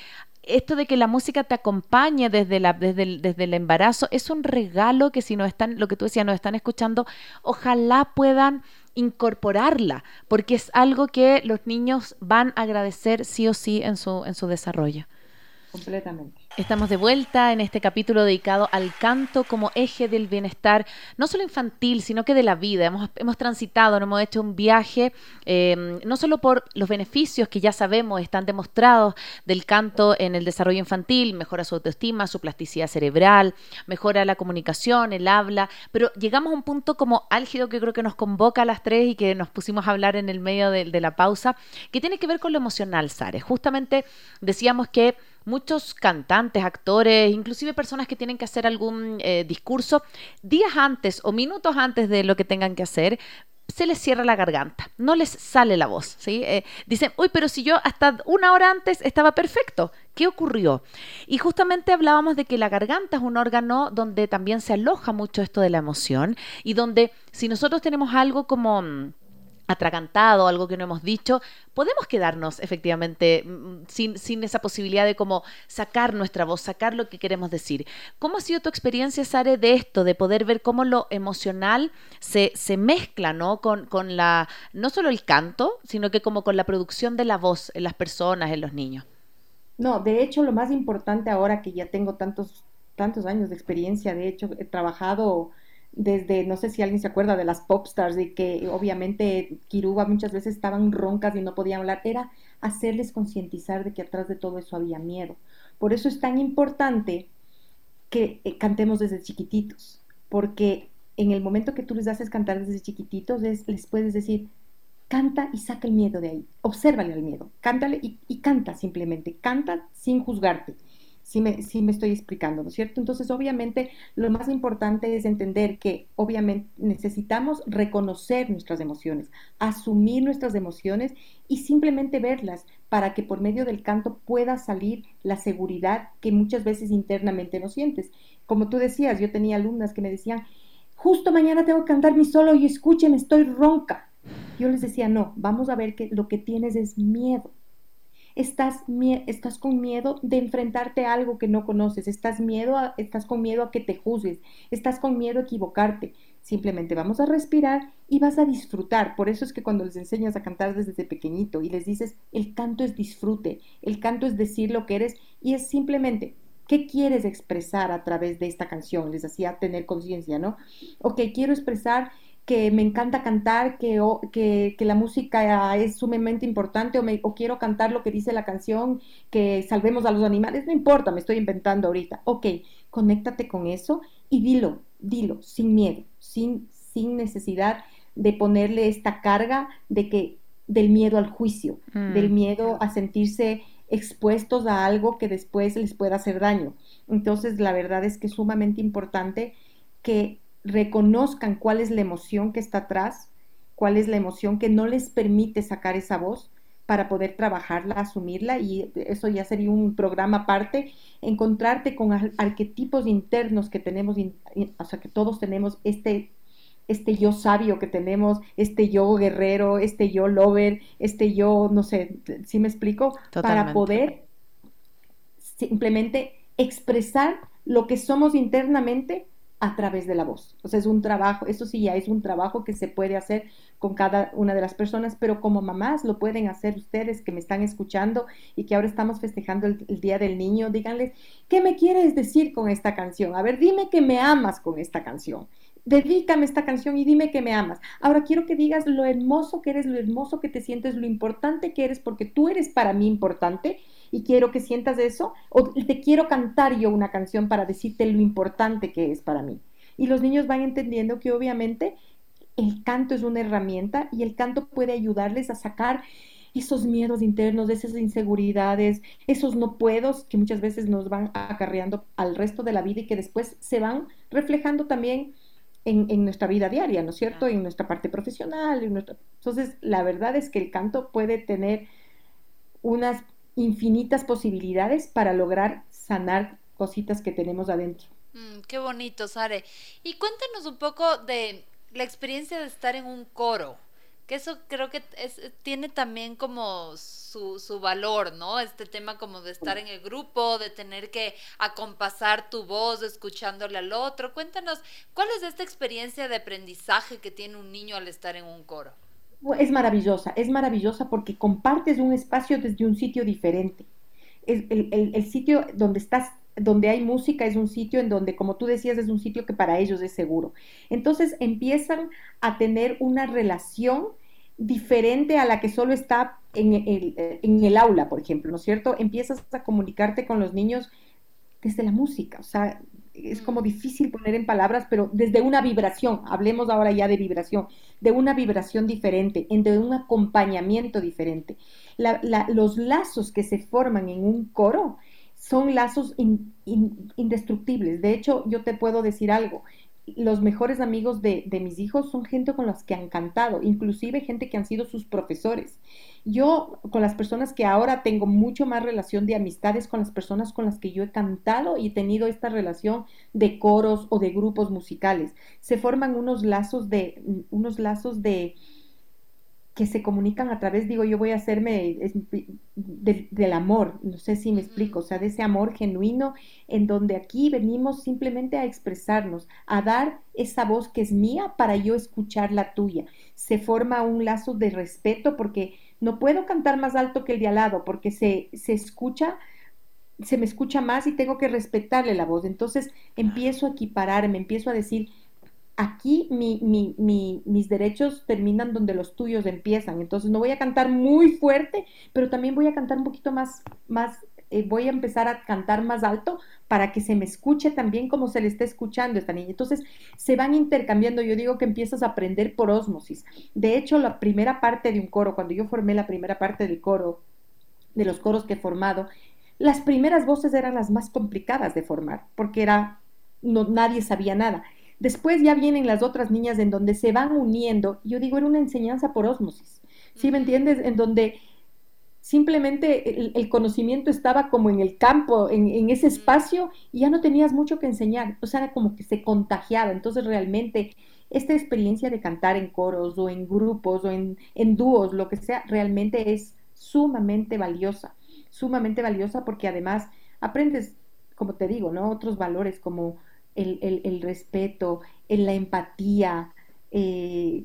Speaker 2: esto de que la música te acompañe desde, la, desde, el, desde el embarazo es un regalo que si no están, lo que tú decías, nos están escuchando, ojalá puedan incorporarla, porque es algo que los niños van a agradecer sí o sí en su, en su desarrollo.
Speaker 3: Completamente.
Speaker 2: Estamos de vuelta en este capítulo dedicado al canto como eje del bienestar, no solo infantil, sino que de la vida. Hemos, hemos transitado, hemos hecho un viaje, em, no solo por los beneficios que ya sabemos están demostrados del canto en el desarrollo infantil, mejora su autoestima, su plasticidad cerebral, mejora la comunicación, el habla, pero llegamos a un punto como álgido que creo que nos convoca a las tres y que nos pusimos a hablar en el medio de, de la pausa, que tiene que ver con lo emocional, Sare. Justamente decíamos que muchos cantantes, actores, inclusive personas que tienen que hacer algún eh, discurso, días antes o minutos antes de lo que tengan que hacer, se les cierra la garganta, no les sale la voz, ¿sí? Eh, dicen, uy, pero si yo hasta una hora antes estaba perfecto, ¿qué ocurrió? Y justamente hablábamos de que la garganta es un órgano donde también se aloja mucho esto de la emoción y donde si nosotros tenemos algo como atragantado, algo que no hemos dicho, podemos quedarnos efectivamente mm, mm, sin, sin, esa posibilidad de como sacar nuestra voz, sacar lo que queremos decir. ¿Cómo ha sido tu experiencia, Sare, de esto, de poder ver cómo lo emocional se, se mezcla, ¿no? Con, con la, no solo el canto, sino que como con la producción de la voz en las personas, en los niños.
Speaker 3: No, de hecho, lo más importante ahora que ya tengo tantos, tantos años de experiencia, de hecho, he trabajado desde, no sé si alguien se acuerda de las pop stars, de que obviamente Kiruba muchas veces estaban roncas y no podían hablar, era hacerles concientizar de que atrás de todo eso había miedo. Por eso es tan importante que eh, cantemos desde chiquititos, porque en el momento que tú les haces cantar desde chiquititos, les puedes decir, canta y saca el miedo de ahí, obsérvale al miedo, cántale y, y canta simplemente, canta sin juzgarte me, me estoy explicando, ¿no es cierto? Entonces, obviamente, lo más importante es entender que, obviamente, necesitamos reconocer nuestras emociones, asumir nuestras emociones y simplemente verlas para que por medio del canto pueda salir la seguridad que muchas veces internamente no sientes. Como tú decías, yo tenía alumnas que me decían, justo mañana tengo que cantar mi solo y escúcheme, estoy ronca. Yo les decía, no, vamos a ver que lo que tienes es miedo estás, estás con miedo de enfrentarte a algo que no conoces, estás, miedo estás con miedo a que te juzgues, estás con miedo a equivocarte. Simplemente vamos a respirar y vas a disfrutar. Por eso es que cuando les enseñas a cantar desde pequeñito y les dices, el canto es disfrute, el canto es decir lo que eres y es simplemente, ¿qué quieres expresar a través de esta canción? Les hacía tener conciencia, ¿no? Ok, quiero expresar que me encanta cantar, que, que, la música es sumamente importante o, me, o quiero cantar lo que dice la canción, que salvemos a los animales, no importa, me estoy inventando ahorita. Ok, conéctate con eso y dilo, dilo, sin miedo, sin, sin necesidad de ponerle esta carga de que del miedo al juicio, mm. del miedo a sentirse expuestos a algo que después les pueda hacer daño. Entonces, la verdad es que es sumamente importante que reconozcan cuál es la emoción que está atrás, cuál es la emoción que no les permite sacar esa voz para poder trabajarla, asumirla y eso ya sería un programa aparte, encontrarte con arquetipos internos que tenemos, o sea, que todos tenemos este, este yo sabio que tenemos, este yo guerrero, este yo lover, este yo, no sé, si me explico? Para poder simplemente expresar lo que somos internamente a través de la voz. O sea, es un trabajo, eso sí ya es un trabajo que se puede hacer con cada una de las personas, pero como mamás lo pueden hacer ustedes que me están escuchando y que ahora estamos festejando el, Día del Niño, díganles, ¿qué me quieres decir con esta canción? A ver, dime que me amas con esta canción. Dedícame esta canción y dime que me amas. Ahora quiero que digas lo hermoso que eres, lo hermoso que te sientes, lo importante que eres, porque tú eres para mí importante y quiero que sientas eso, o te quiero cantar yo una canción para decirte lo importante que es para mí. Y los niños van entendiendo que obviamente el canto es una herramienta y el canto puede ayudarles a sacar esos miedos internos, esas inseguridades, esos no puedos que muchas veces nos van acarreando al resto de la vida y que después se van reflejando también en, en nuestra vida diaria, ¿no es cierto? En nuestra parte profesional. En nuestra... Entonces, la verdad es que el canto puede tener unas infinitas posibilidades para lograr sanar cositas que tenemos adentro.
Speaker 1: Mm, qué bonito, Sare. Y cuéntanos un poco de la experiencia de estar en un coro. que eso creo que es, tiene también como su, su, valor, ¿no? Este tema como de estar en el grupo, de tener que acompasar tu voz escuchándole al otro. Cuéntanos, ¿cuál es esta experiencia de aprendizaje que tiene un niño al estar en un coro?
Speaker 3: Es maravillosa, es maravillosa porque compartes un espacio desde un sitio diferente. El sitio donde estás donde hay música es un sitio en donde, como tú decías, es un sitio que para ellos es seguro. Entonces empiezan a tener una relación diferente a la que solo está en el, en el aula, por ejemplo, ¿no es cierto? Empiezas a comunicarte con los niños desde la música, o sea, es como mm. difícil poner en palabras, pero desde una vibración, hablemos ahora ya de vibración, de una vibración diferente, de un acompañamiento diferente. los lazos que se forman en un coro son lazos indestructibles. De hecho, yo te puedo decir algo. Los mejores amigos de, de, mis hijos son gente con las que han cantado, inclusive gente que han sido sus profesores. Yo con las personas que ahora tengo mucho más relación de amistades con las personas con las que yo he cantado y he tenido esta relación de coros o de grupos musicales. Se forman unos lazos de unos lazos de que se comunican a través, digo, yo voy a hacerme del amor, no sé si me explico, o sea, de ese amor genuino en donde aquí venimos simplemente a expresarnos, a dar esa voz que es mía para yo escuchar la tuya. Se forma un lazo de respeto porque no puedo cantar más alto que el de al lado porque se, se escucha se me escucha más y tengo que respetarle la voz. Entonces empiezo a equipararme, empiezo a decir, aquí mi, mi, mi, mis derechos terminan donde los tuyos empiezan. Entonces no voy a cantar muy fuerte, pero también voy a cantar un poquito más, más eh, voy a empezar a cantar más alto para que se me escuche también como se le está escuchando a esta niña. Entonces se van intercambiando. Yo digo que empiezas a aprender por ósmosis. De hecho, la primera parte de un coro, cuando yo formé la primera parte del coro, de los coros que he formado, las primeras voces eran las más complicadas de formar, porque era no, nadie sabía nada. Después ya vienen las otras niñas en donde se van uniendo. Yo digo, era una enseñanza por ósmosis. ¿Sí me entiendes? En donde simplemente el, conocimiento estaba como en el campo, en, ese espacio, y ya no tenías mucho que enseñar. O sea, era como que se contagiaba. Entonces, realmente, esta experiencia de cantar en coros o en grupos o en, en dúos, lo que sea, realmente es sumamente valiosa. Sumamente valiosa porque además aprendes, como te digo, ¿no? Otros valores como el, respeto, la empatía, eh,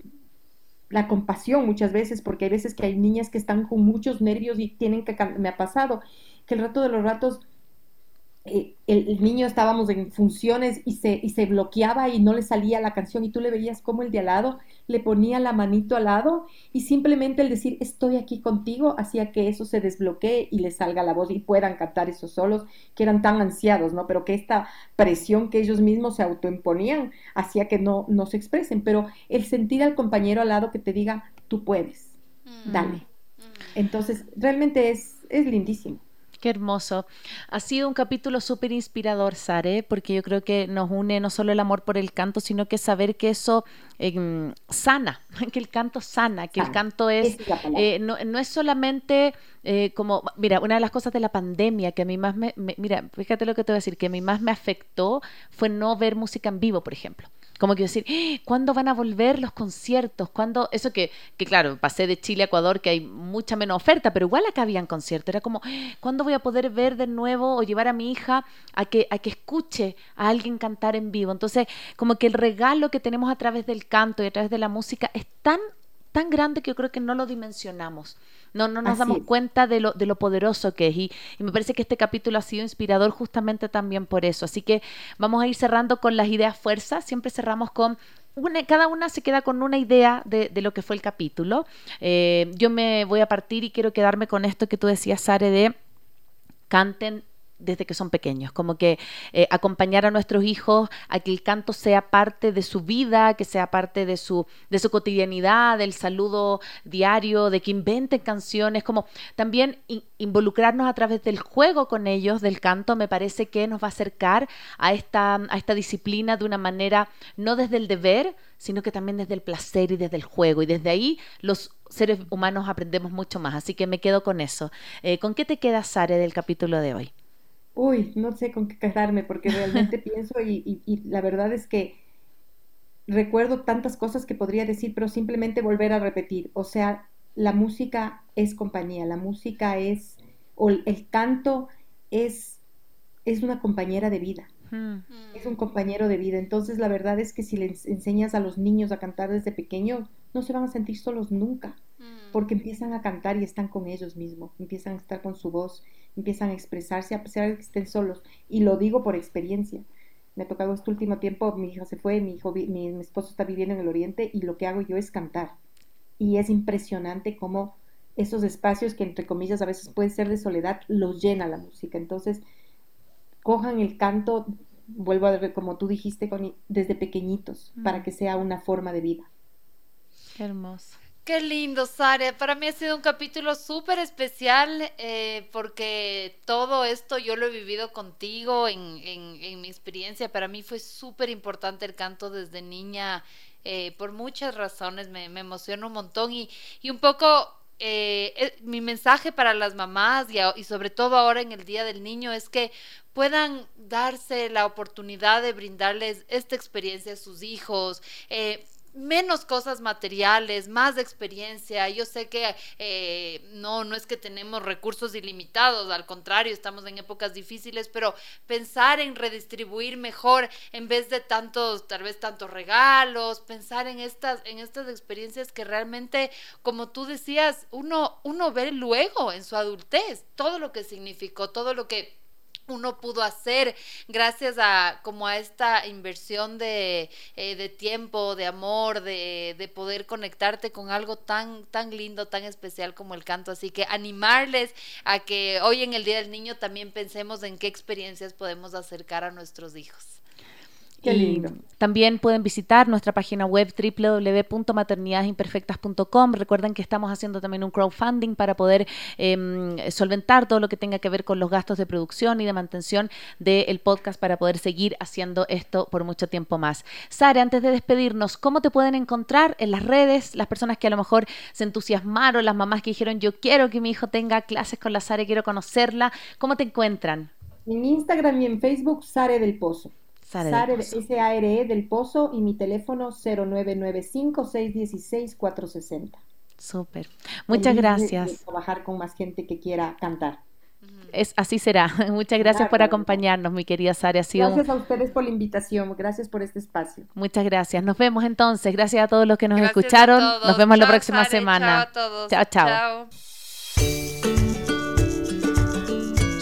Speaker 3: la compasión muchas veces, porque hay veces que hay niñas que están con muchos nervios y tienen que, me ha pasado, que el rato de los ratos eh, el, niño estábamos en funciones y se, y se bloqueaba y no le salía la canción y tú le veías como el de al lado le ponía la manito al lado y simplemente el decir estoy aquí contigo hacía que eso se desbloquee y le salga la voz y puedan cantar esos solos que eran tan ansiados, ¿no? Pero que esta presión que ellos mismos se autoimponían hacía que no, no se expresen, pero el sentir al compañero al lado que te diga tú puedes, mm. dale. Mm. Entonces, realmente es, es lindísimo.
Speaker 2: Qué hermoso. Ha sido un capítulo súper inspirador, Sare, porque yo creo que nos une no solo el amor por el canto, sino que saber que eso em, sana, que el canto sana, que el canto es, eh, no, es solamente eh, como, mira, una de las cosas de la pandemia que a mí más me, mira, fíjate lo que te voy a decir, que a mí más me afectó fue no ver música en vivo, por ejemplo. Como que decir, ¡Ah! ¿cuándo van a volver los conciertos? ¿Cuándo? Eso que, que, claro, pasé de Chile a Ecuador, que hay mucha menos oferta, pero igual acá habían conciertos. Era como, ¡Ah! ¿cuándo voy a poder ver de nuevo o llevar a mi hija a que, a que escuche a alguien cantar en vivo? Entonces, como que el regalo que tenemos a través del canto y a través de la música es tan tan grande que yo creo que no lo dimensionamos. No, no nos damos cuenta de lo, de lo poderoso que es. Y, me parece que este capítulo ha sido inspirador justamente también por eso. Así que vamos a ir cerrando con las ideas fuerza. Siempre cerramos con una, cada una se queda con una idea de, de lo que fue el capítulo. Eh, yo me voy a partir y quiero quedarme con esto que tú decías, Sare, de canten desde que son pequeños, como que eh, acompañar a nuestros hijos a que el canto sea parte de su vida, que sea parte de su, de su cotidianidad, del saludo diario, de que inventen canciones, como también involucrarnos a través del juego con ellos, del canto, me parece que nos va a acercar a esta, a esta disciplina de una manera, no desde el deber, sino que también desde el placer y desde el juego. Y desde ahí los seres humanos aprendemos mucho más. Así que me quedo con eso. Eh, ¿Con qué te quedas, Sare, del capítulo de hoy?
Speaker 3: Uy, no sé con qué quedarme porque realmente pienso y, la verdad es que recuerdo tantas cosas que podría decir, pero simplemente volver a repetir. O sea, la música es compañía, la música es, o el canto es, es una compañera de vida. Mm. Es un compañero de vida. Entonces, la verdad es que si les enseñas a los niños a cantar desde pequeños, no se van a sentir solos nunca. Porque empiezan a cantar y están con ellos mismos, empiezan a estar con su voz, empiezan a expresarse a pesar de que estén solos. Y lo digo por experiencia. Me ha tocado este último tiempo, mi hija se fue, mi, hijo, mi, esposo está viviendo en el oriente y lo que hago yo es cantar. Y es impresionante cómo esos espacios que entre comillas a veces pueden ser de soledad, los llena la música. Entonces, cojan el canto, vuelvo a ver, como tú dijiste, desde pequeñitos, para mm. que sea una forma de vida.
Speaker 2: Qué hermoso.
Speaker 1: Qué lindo, Sara. Para mí ha sido un capítulo súper especial eh, porque todo esto yo lo he vivido contigo en, en, mi experiencia. Para mí fue súper importante el canto desde niña eh, por muchas razones. Me, me emociona un montón y, y un poco eh, mi mensaje para las mamás y, sobre todo ahora en el Día del Niño es que puedan darse la oportunidad de brindarles esta experiencia a sus hijos. Eh, menos cosas materiales, más experiencia. Yo sé que eh, no, no es que tenemos recursos ilimitados, al contrario, estamos en épocas difíciles, pero pensar en redistribuir mejor en vez de tantos, tal vez tantos regalos, pensar en estas, en estas experiencias que realmente, como tú decías, uno, uno ve luego en su adultez todo lo que significó, todo lo que uno pudo hacer gracias a como a esta inversión de, eh, de tiempo, de amor, de, de, poder conectarte con algo tan, tan lindo, tan especial como el canto. Así que animarles a que hoy en el Día del Niño también pensemos en qué experiencias podemos acercar a nuestros hijos
Speaker 2: y también pueden visitar nuestra página web www.maternidadesimperfectas.com. Recuerden que estamos haciendo también un crowdfunding para poder em, solventar todo lo que tenga que ver con los gastos de producción y de mantención del podcast para poder seguir haciendo esto por mucho tiempo más. Sara, antes de despedirnos, ¿cómo te pueden encontrar en las redes? Las personas que a lo mejor se entusiasmaron, las mamás que dijeron yo quiero que mi hijo tenga clases con la Sara, quiero conocerla. ¿Cómo te encuentran?
Speaker 3: En Instagram y en Facebook, Sare del Pozo. Sare, S-A-R-E del Pozo y mi teléfono 0995-616-460.
Speaker 2: Súper. Muchas gracias.
Speaker 3: trabajar con más gente que quiera cantar.
Speaker 2: Es, así será. Muchas gracias por acompañarnos, mi querida Sara.
Speaker 3: gracias a ustedes por la invitación. Gracias por este espacio.
Speaker 2: Muchas gracias. Nos vemos entonces. Gracias a todos los que nos escucharon. Nos vemos la próxima semana.
Speaker 1: Chao a todos.
Speaker 2: chao. chao.